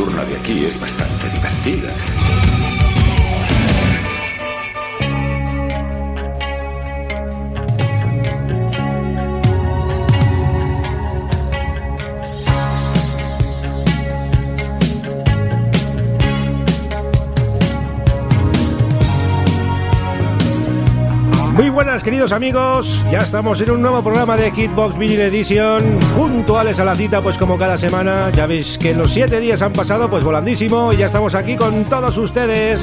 Nocturna de aquí es bastante divertida. Muy buenas queridos amigos, ya estamos en un nuevo programa de Hitbox Vinyl Edition, puntuales a la cita pues como cada semana, ya veis que los siete días han pasado pues volandísimo y ya estamos aquí con todos ustedes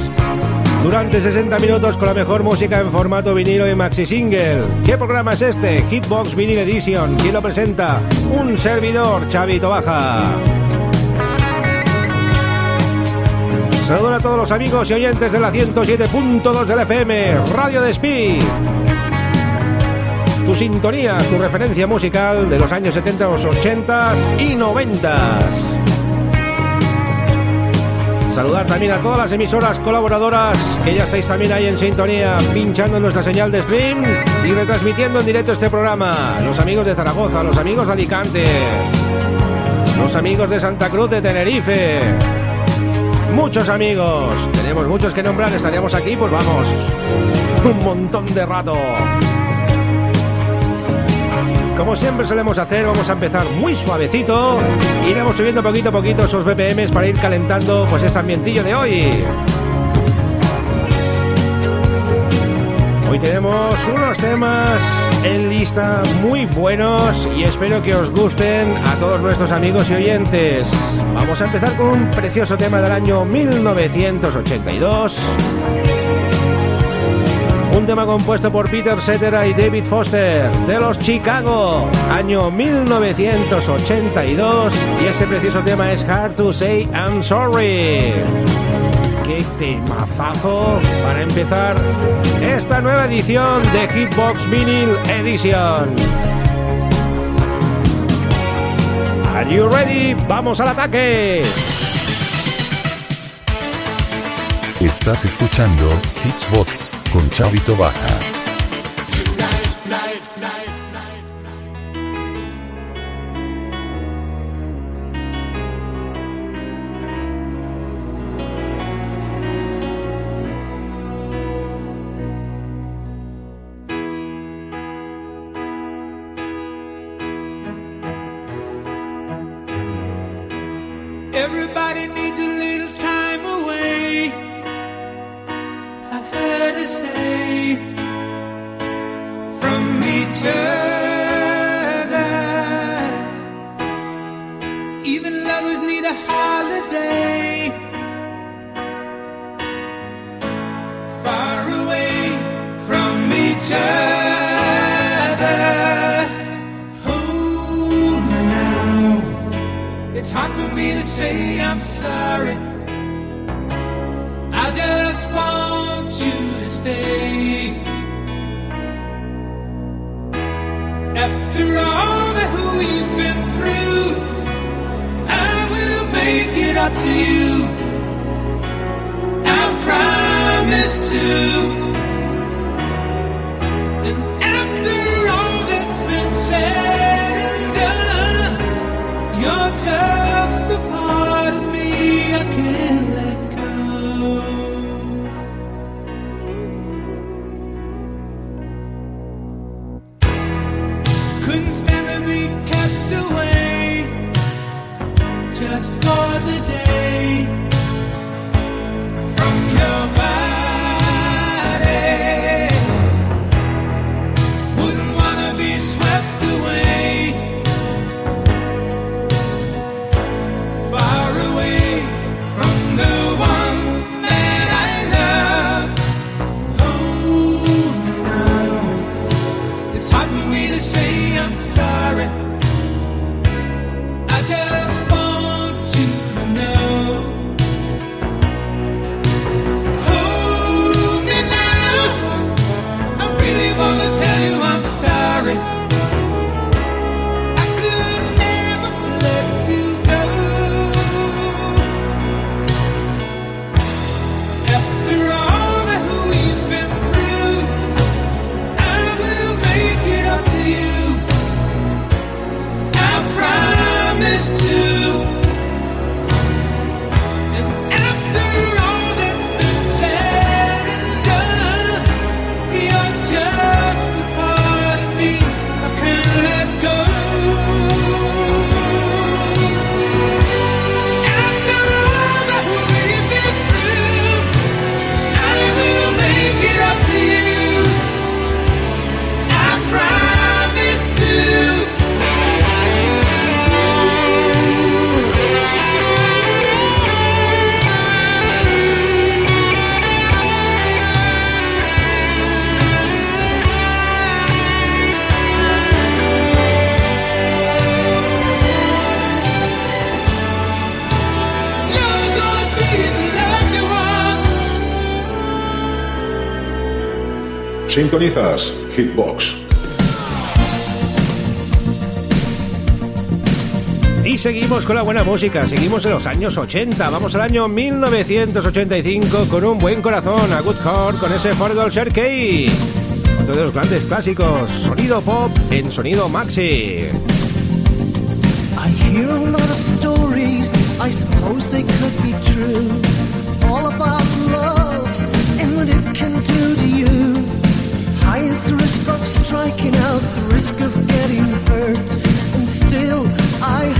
durante 60 minutos con la mejor música en formato vinilo y maxi single. ¿Qué programa es este? Hitbox Vinyl Edition, ¿quién lo presenta? Un servidor, Chavito Baja. Saludos a todos los amigos y oyentes de la 107.2 del FM, Radio Despí. Tu sintonía, tu referencia musical de los años 70, 80 y 90. Saludar también a todas las emisoras colaboradoras que ya estáis también ahí en sintonía, pinchando nuestra señal de stream y retransmitiendo en directo este programa. Los amigos de Zaragoza, los amigos de Alicante, los amigos de Santa Cruz de Tenerife, muchos amigos. Tenemos muchos que nombrar, estaríamos aquí, pues vamos, un montón de rato. Como siempre solemos hacer, vamos a empezar muy suavecito. Iremos subiendo poquito a poquito esos BPMs para ir calentando pues este ambientillo de hoy. Hoy tenemos unos temas en lista muy buenos y espero que os gusten a todos nuestros amigos y oyentes. Vamos a empezar con un precioso tema del año 1982. Un tema compuesto por Peter Cetera y David Foster de los Chicago, año 1982. Y ese precioso tema es Hard to Say I'm Sorry. ¡Qué temazazo para empezar esta nueva edición de Hitbox Vinyl Edition! Are you ready? ¡Vamos al ataque! Estás escuchando Hitbox con Chavito Baja. It's hard for me to say I'm sorry. I just want you to stay. After all that we've been through, I will make it up to you. I promise to. And after all that's been said and done, you're just Sintonizas Hitbox. Y seguimos con la buena música, seguimos en los años 80, vamos al año 1985 con un buen corazón a Good Heart con ese Forgol Serkey. Otro de los grandes clásicos, sonido pop en sonido maxi. I hear a lot of stories, I suppose they could be true. I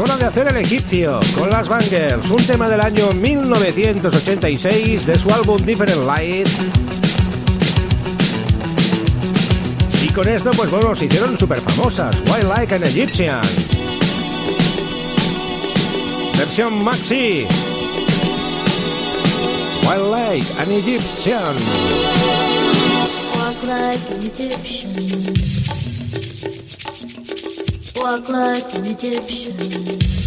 hora de hacer el egipcio con las Bangers, un tema del año 1986 de su álbum Different Light. Y con esto, pues bueno, se hicieron súper famosas, Why Like an Egyptian. Versión maxi. Why Like an like an Egyptian. Walk like an Egyptian.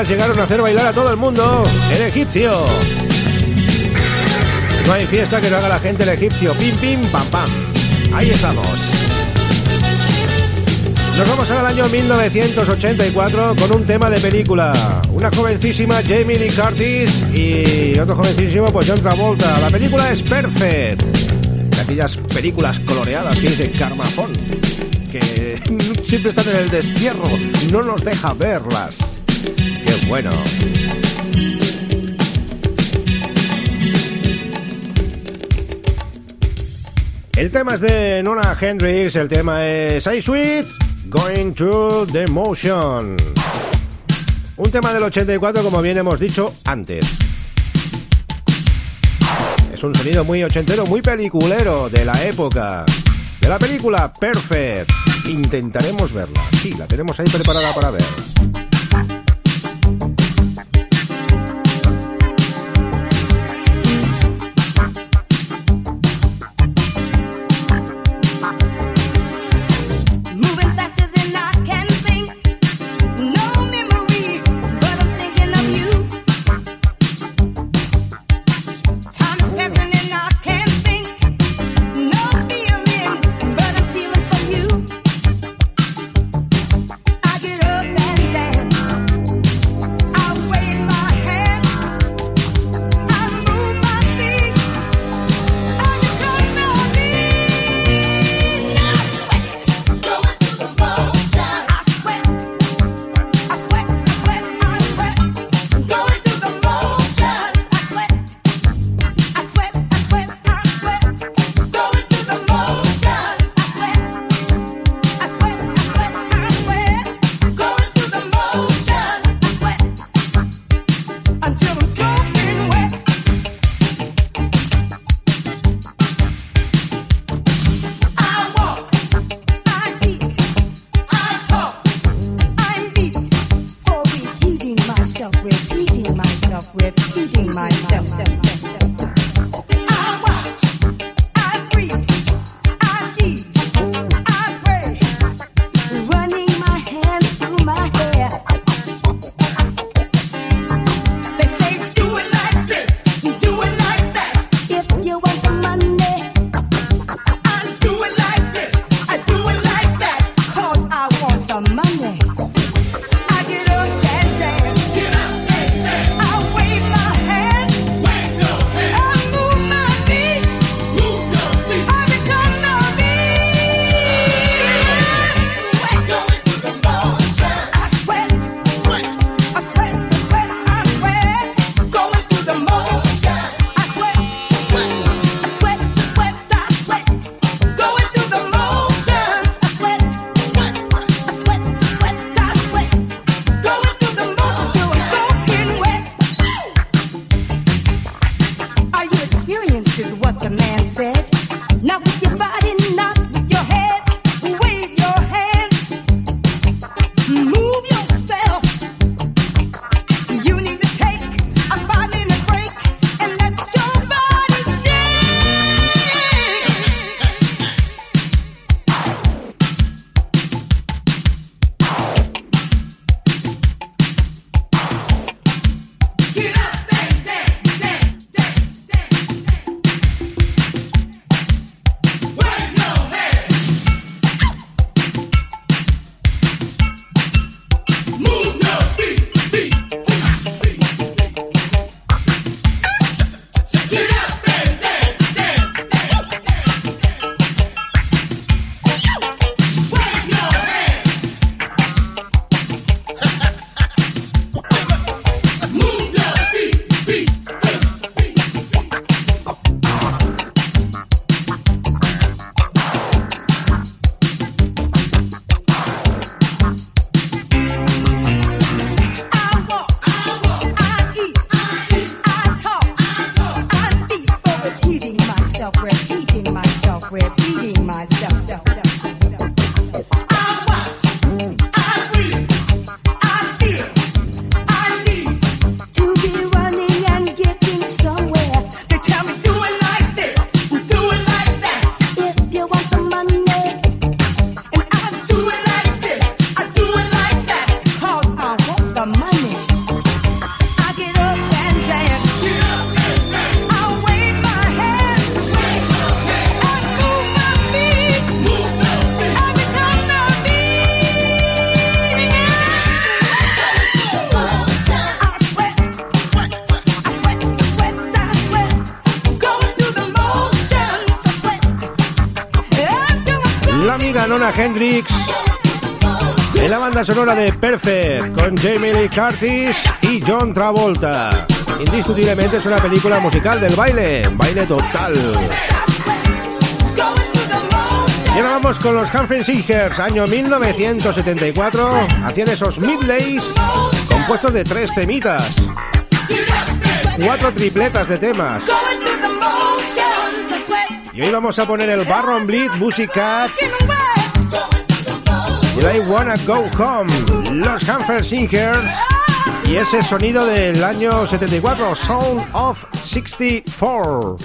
Llegaron a hacer bailar a todo el mundo. El egipcio. No hay fiesta que no haga la gente el egipcio. Pim, pim, pam, pam. Ahí estamos. Nos vamos al año 1984 con un tema de película. Una jovencísima Jamie Lee Curtis y otro jovencísimo pues John Travolta. La película es Perfect. Aquellas películas coloreadas que dice Carmafón. Que siempre están en el destierro. No nos deja verlas. ¡Qué bueno! El tema es de Nona Hendrix, el tema es I Sweet Going Through the Motion. Un tema del 84, como bien hemos dicho antes. Es un sonido muy ochentero, muy peliculero de la época. De la película Perfect. Intentaremos verla. Sí, la tenemos ahí preparada para ver. Hendrix de la banda sonora de Perfect con Jamie Lee Curtis y John Travolta. Indiscutiblemente es una película musical del baile, baile total. Y vamos con los Humphrey Singers, año 1974, hacían esos midlays, compuestos de tres temitas, cuatro tripletas de temas. Y hoy vamos a poner el Barron Bleed Music Cat I Wanna Go Home. Los Humphrey Singers. Y ese sonido del año 74, Sound of 64.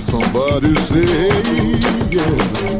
Somebody say, yeah,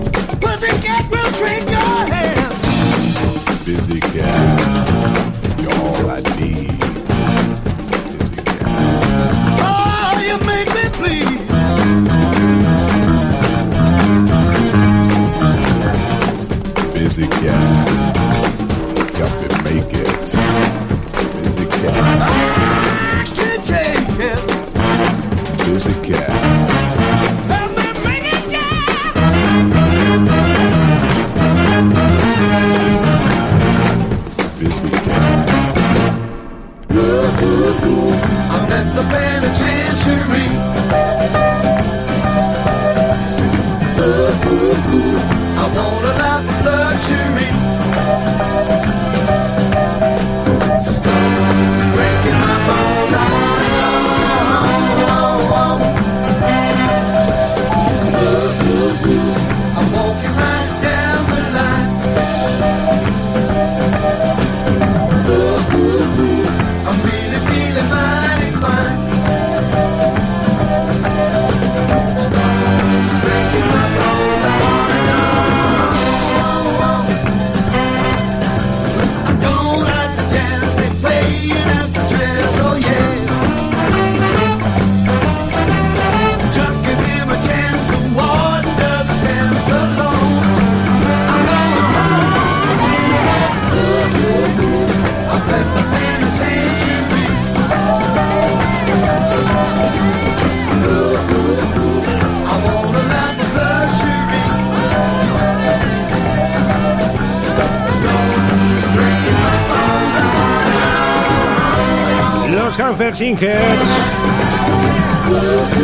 Hanfer Singers.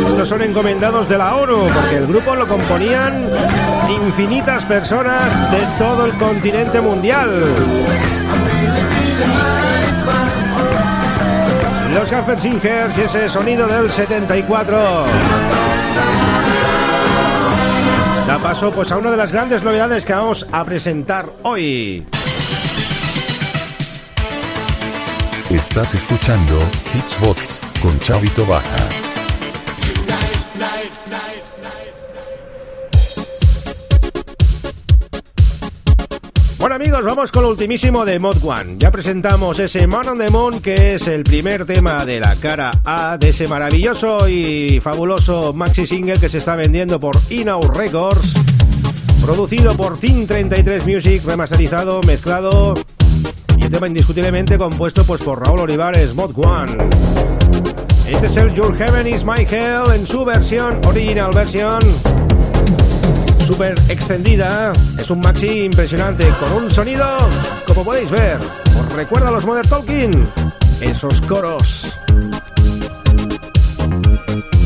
Estos son encomendados de la ONU porque el grupo lo componían infinitas personas de todo el continente mundial. Los Singers y ese sonido del 74. Da paso pues a una de las grandes novedades que vamos a presentar hoy. Estás escuchando Hitsbox con Chavito Baja. Bueno amigos, vamos con lo ultimísimo de Mod One. Ya presentamos ese Man on the Moon, que es el primer tema de la cara A de ese maravilloso y fabuloso maxi single que se está vendiendo por Inau Records, producido por Team 33 Music, remasterizado, mezclado y el tema indiscutiblemente compuesto pues por Raúl Olivares, Mod One. Este es el Your Heaven is My Hell en su versión, original versión súper extendida. Es un maxi impresionante con un sonido, como podéis ver. ¿Os recuerda a los Modern Talking? Esos coros.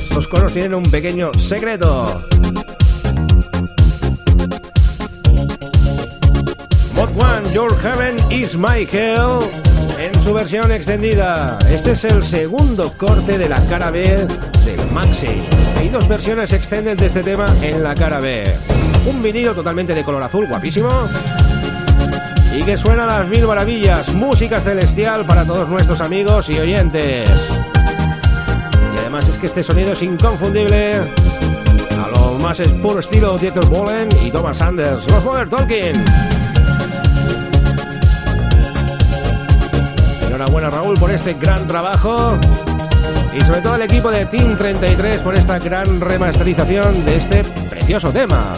Estos coros tienen un pequeño secreto. Mod One, Your Heaven is My Hell. En su versión extendida. Este es el segundo corte de la cara B del Maxi. Hay dos versiones extended de este tema en la cara B. Un vinilo totalmente de color azul, guapísimo. Y que suena a las mil maravillas. Música celestial para todos nuestros amigos y oyentes. Y además es que este sonido es inconfundible. A lo más es puro estilo Dieter Bohlen y Thomas Sanders. Los Modern Talking. Enhorabuena Raúl por este gran trabajo y sobre todo al equipo de Team 33 por esta gran remasterización de este precioso tema.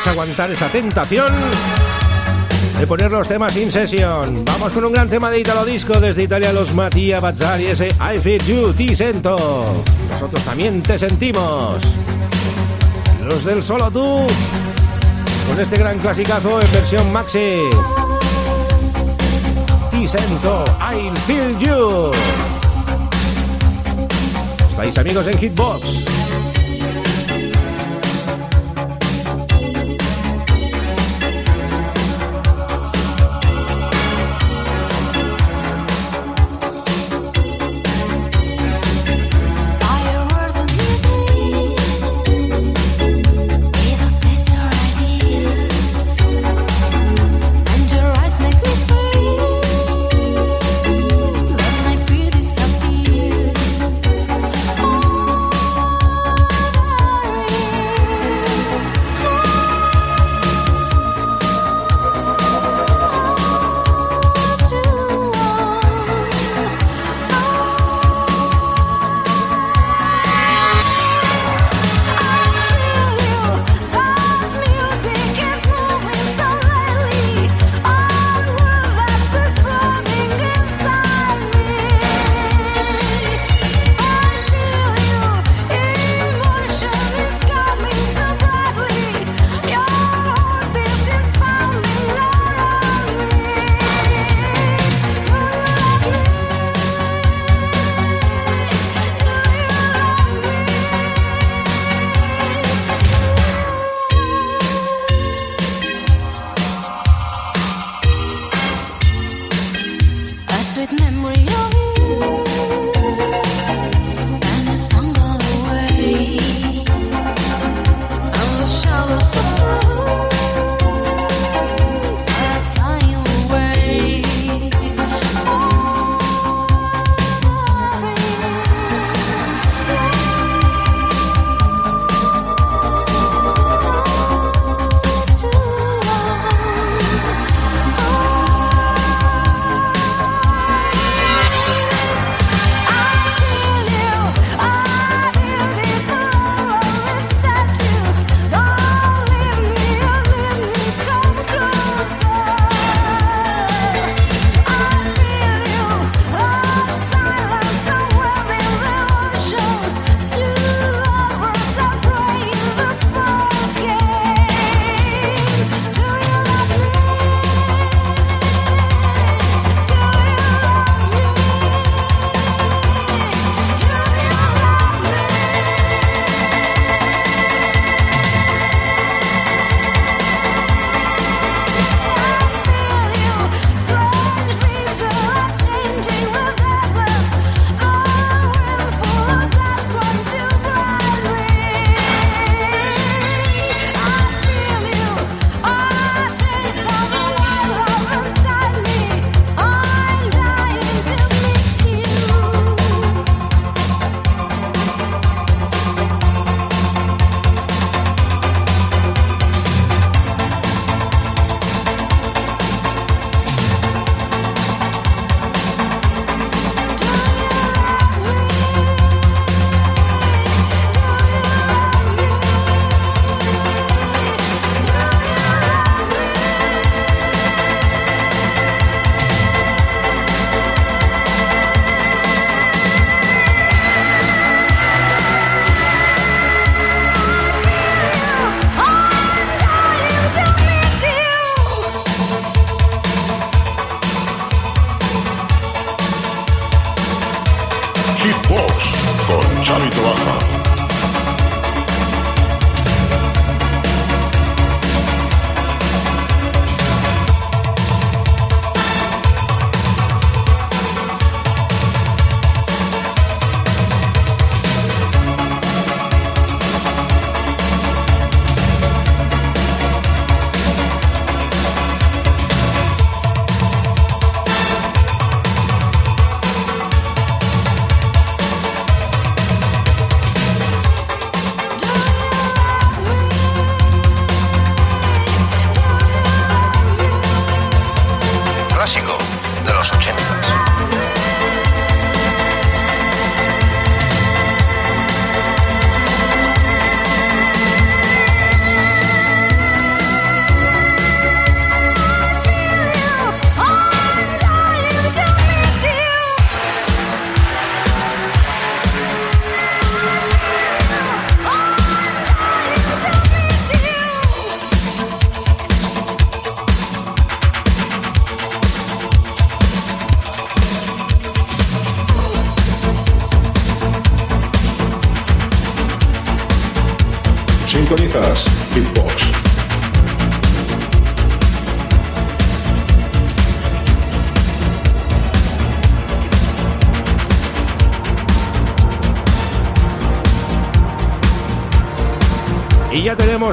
Podemos aguantar esa tentación de poner los temas in session. Vamos con un gran tema de Italo Disco desde Italia, los Mattia Bazzari, ese I Feel You, Ti Sento. Nosotros también te sentimos. Los del Solo Tú, con este gran clasicazo en versión maxi. Ti Sento, I Feel You. Estáis amigos en Hitbox.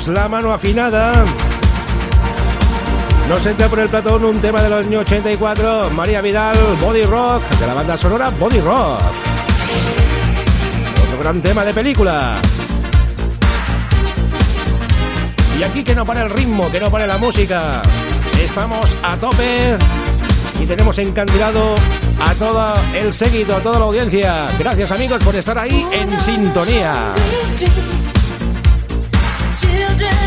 la mano afinada. Nos entra por el platón un tema de los años 84, María Vidal, Body Rock, de la banda sonora Body Rock. Otro gran tema de película. Y aquí que no para el ritmo, que no para la música. Estamos a tope y tenemos encantilado a todo el séquito, a toda la audiencia. Gracias amigos por estar ahí en sintonía. children.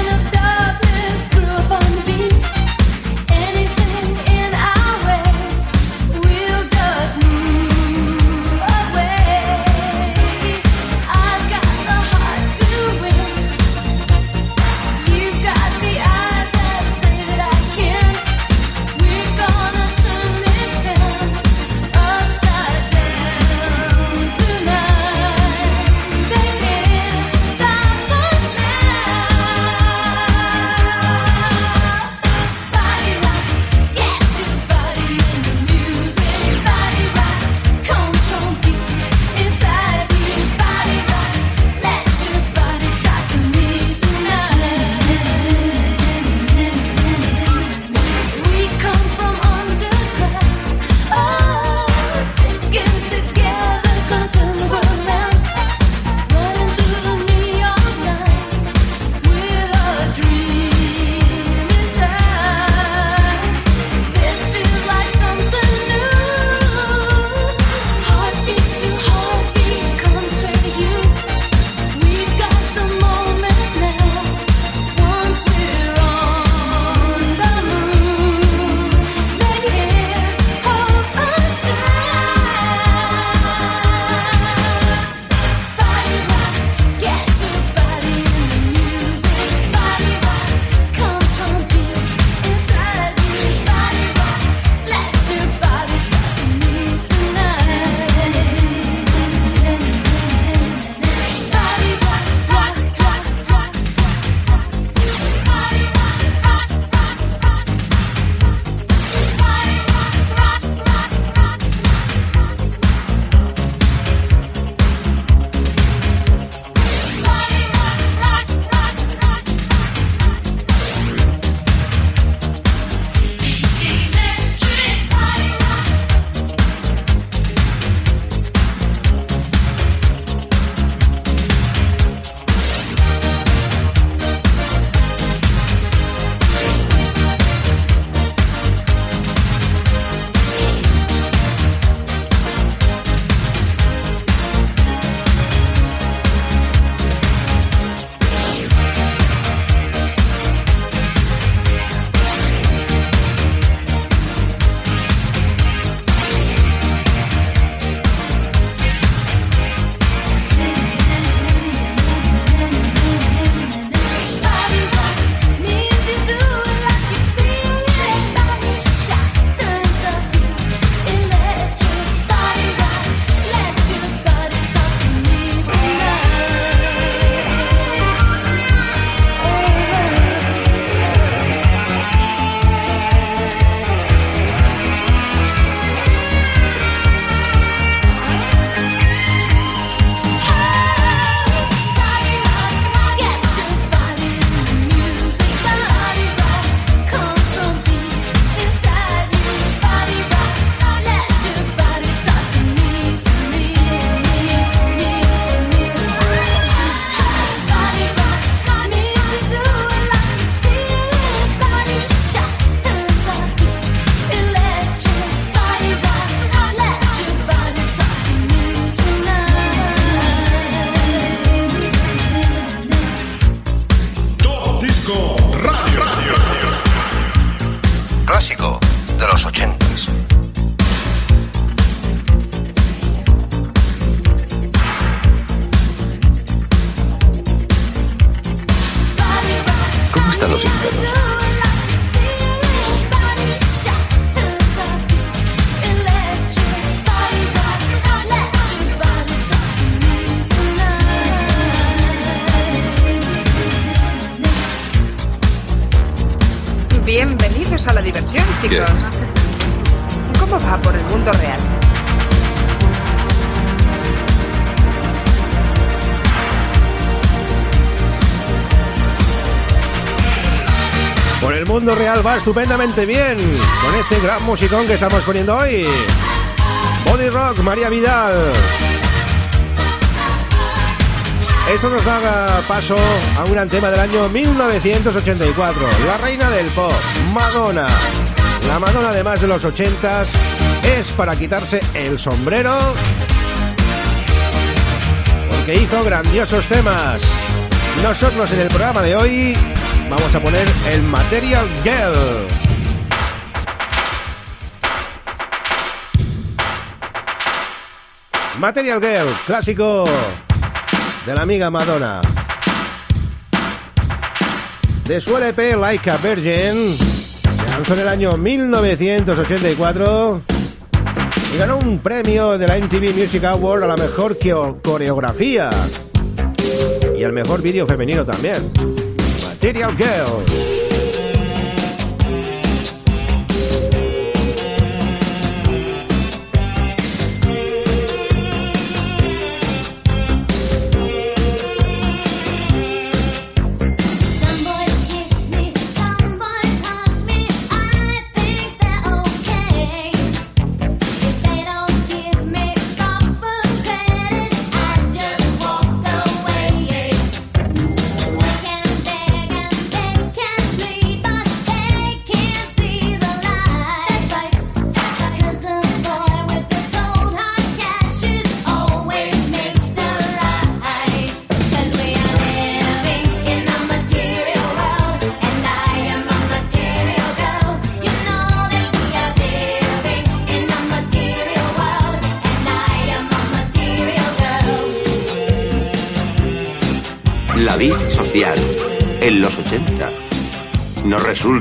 Estupendamente bien con este gran musicón que estamos poniendo hoy. Body Rock, María Vidal. Esto nos da paso a un gran tema del año 1984, la reina del pop, Madonna. La Madonna además de los 80s es para quitarse el sombrero porque hizo grandiosos temas. Nosotros en el programa de hoy vamos a poner el Material Girl. Material Girl, clásico de la amiga Madonna. De su LP Like a Virgin, se lanzó en el año 1984 y ganó un premio de la MTV Music Award a la mejor coreografía y al mejor vídeo femenino también. Material Girl.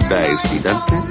Resulta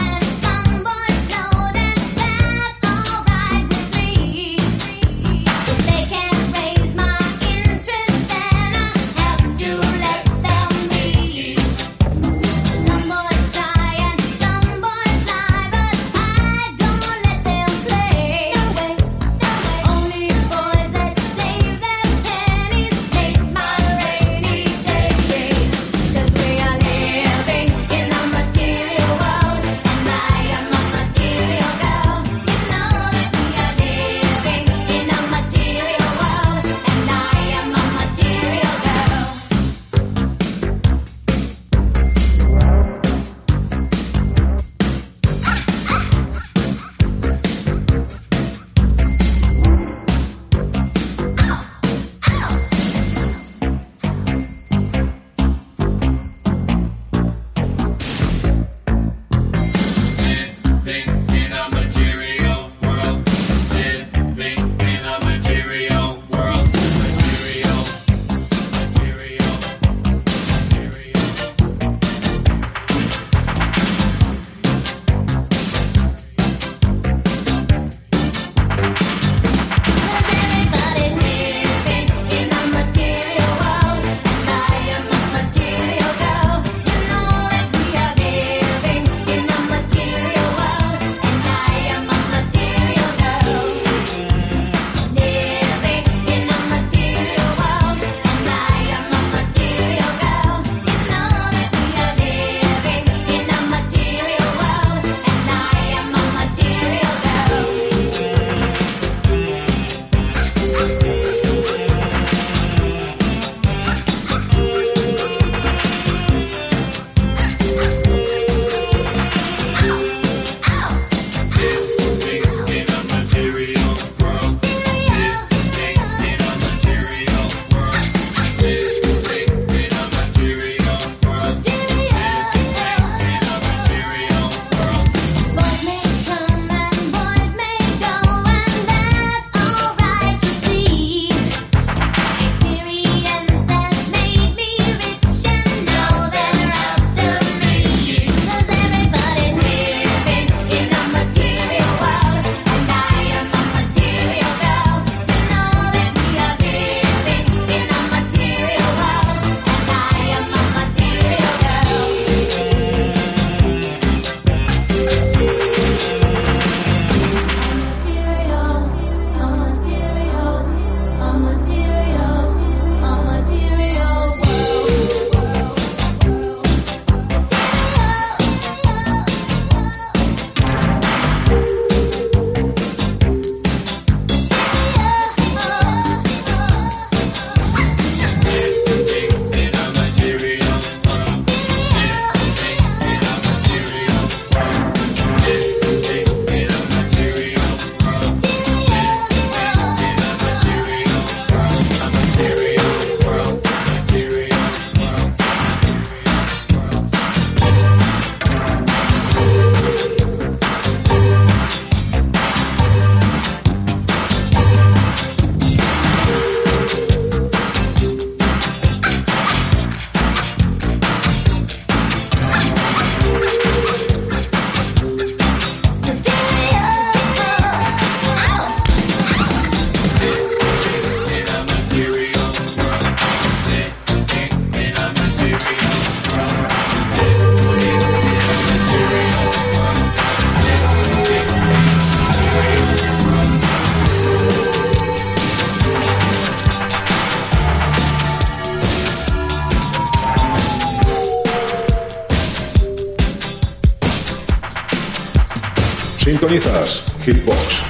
Sintonizas Hitbox.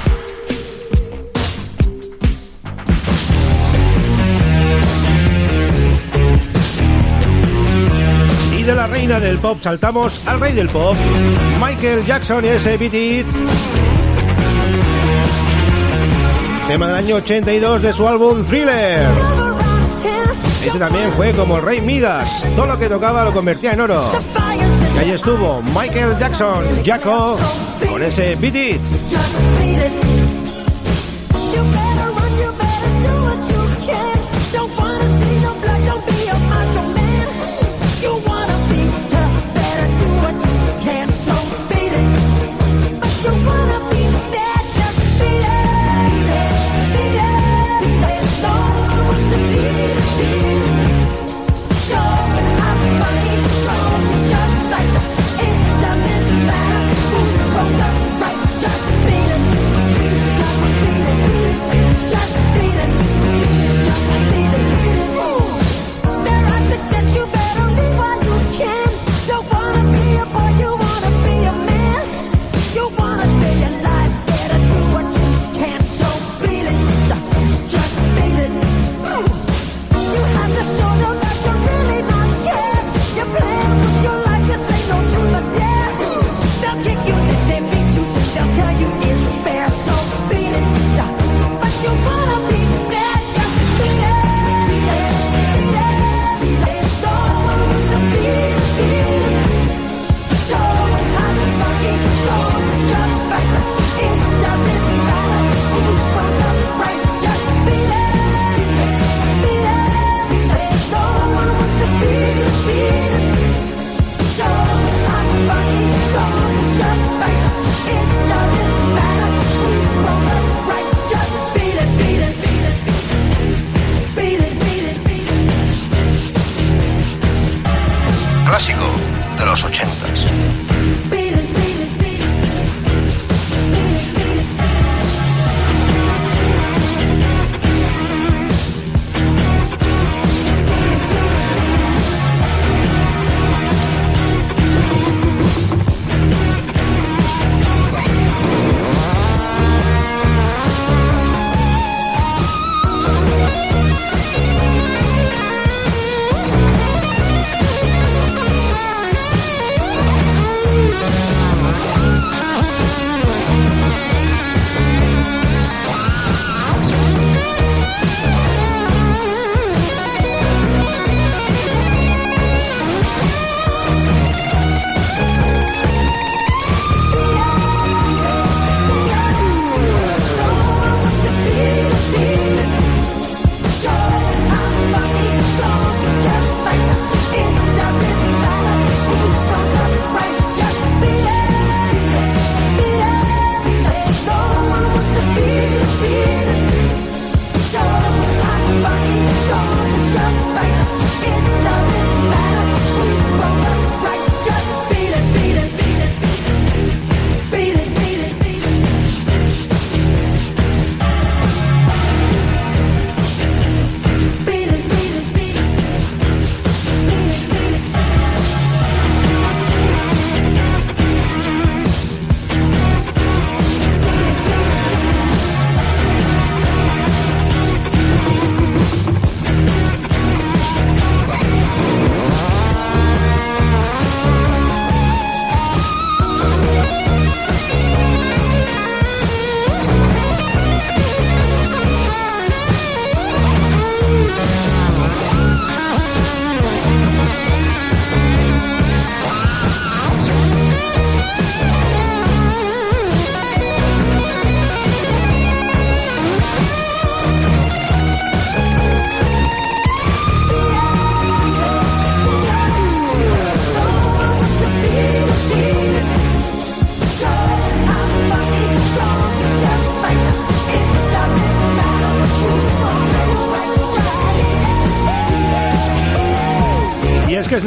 Y de la reina del pop saltamos al rey del pop, Michael Jackson y ese Beat. Tema del año 82 de su álbum Thriller. Este también fue como rey Midas, todo lo que tocaba lo convertía en oro. Y ahí estuvo Michael Jackson, Jaco, con ese Beat.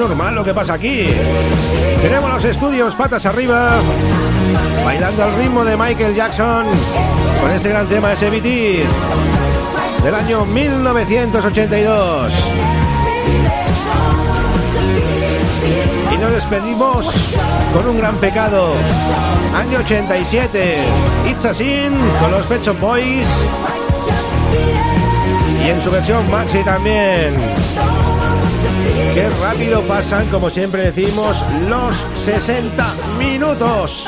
Normal lo que pasa aquí. Tenemos los estudios patas arriba, bailando al ritmo de Michael Jackson, con este gran tema SBT del año 1982. Y nos despedimos con un gran pecado. Año 87. It's a Sin con los Pet Shop Boys. Y en su versión maxi también. Qué rápido pasan, como siempre decimos, los 60 minutos.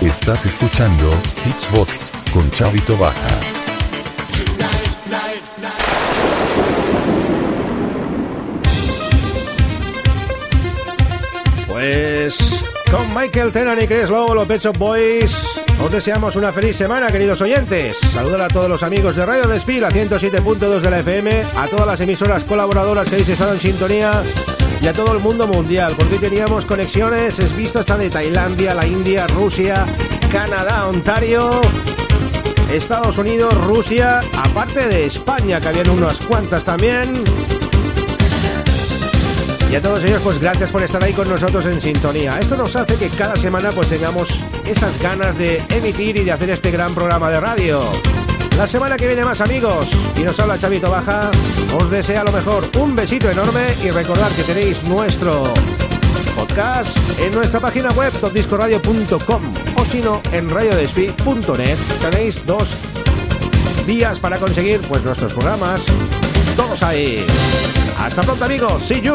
Estás escuchando Hitsbox con Chavito Baja. Pues con Michael Tenan y Chris Lowe, los Pet Shop Boys, os deseamos una feliz semana, queridos oyentes. Saludar a todos los amigos de Radio Despil, a 107.2 de la FM, a todas las emisoras colaboradoras que habéis estado en sintonía y a todo el mundo mundial, porque teníamos conexiones, es visto hasta de Tailandia, la India, Rusia, Canadá, Ontario, Estados Unidos, Rusia, aparte de España, que habían unas cuantas también. Y a todos ellos, pues gracias por estar ahí con nosotros en sintonía. Esto nos hace que cada semana pues tengamos esas ganas de emitir y de hacer este gran programa de radio. La semana que viene más amigos y nos habla Chavito Baja, os desea lo mejor, un besito enorme y recordad que tenéis nuestro podcast en nuestra página web topdiscoradio.com o si no en radiodespi.net tenéis dos vías para conseguir pues nuestros programas todos ahí. Hasta pronto amigos, see you.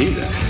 divertida.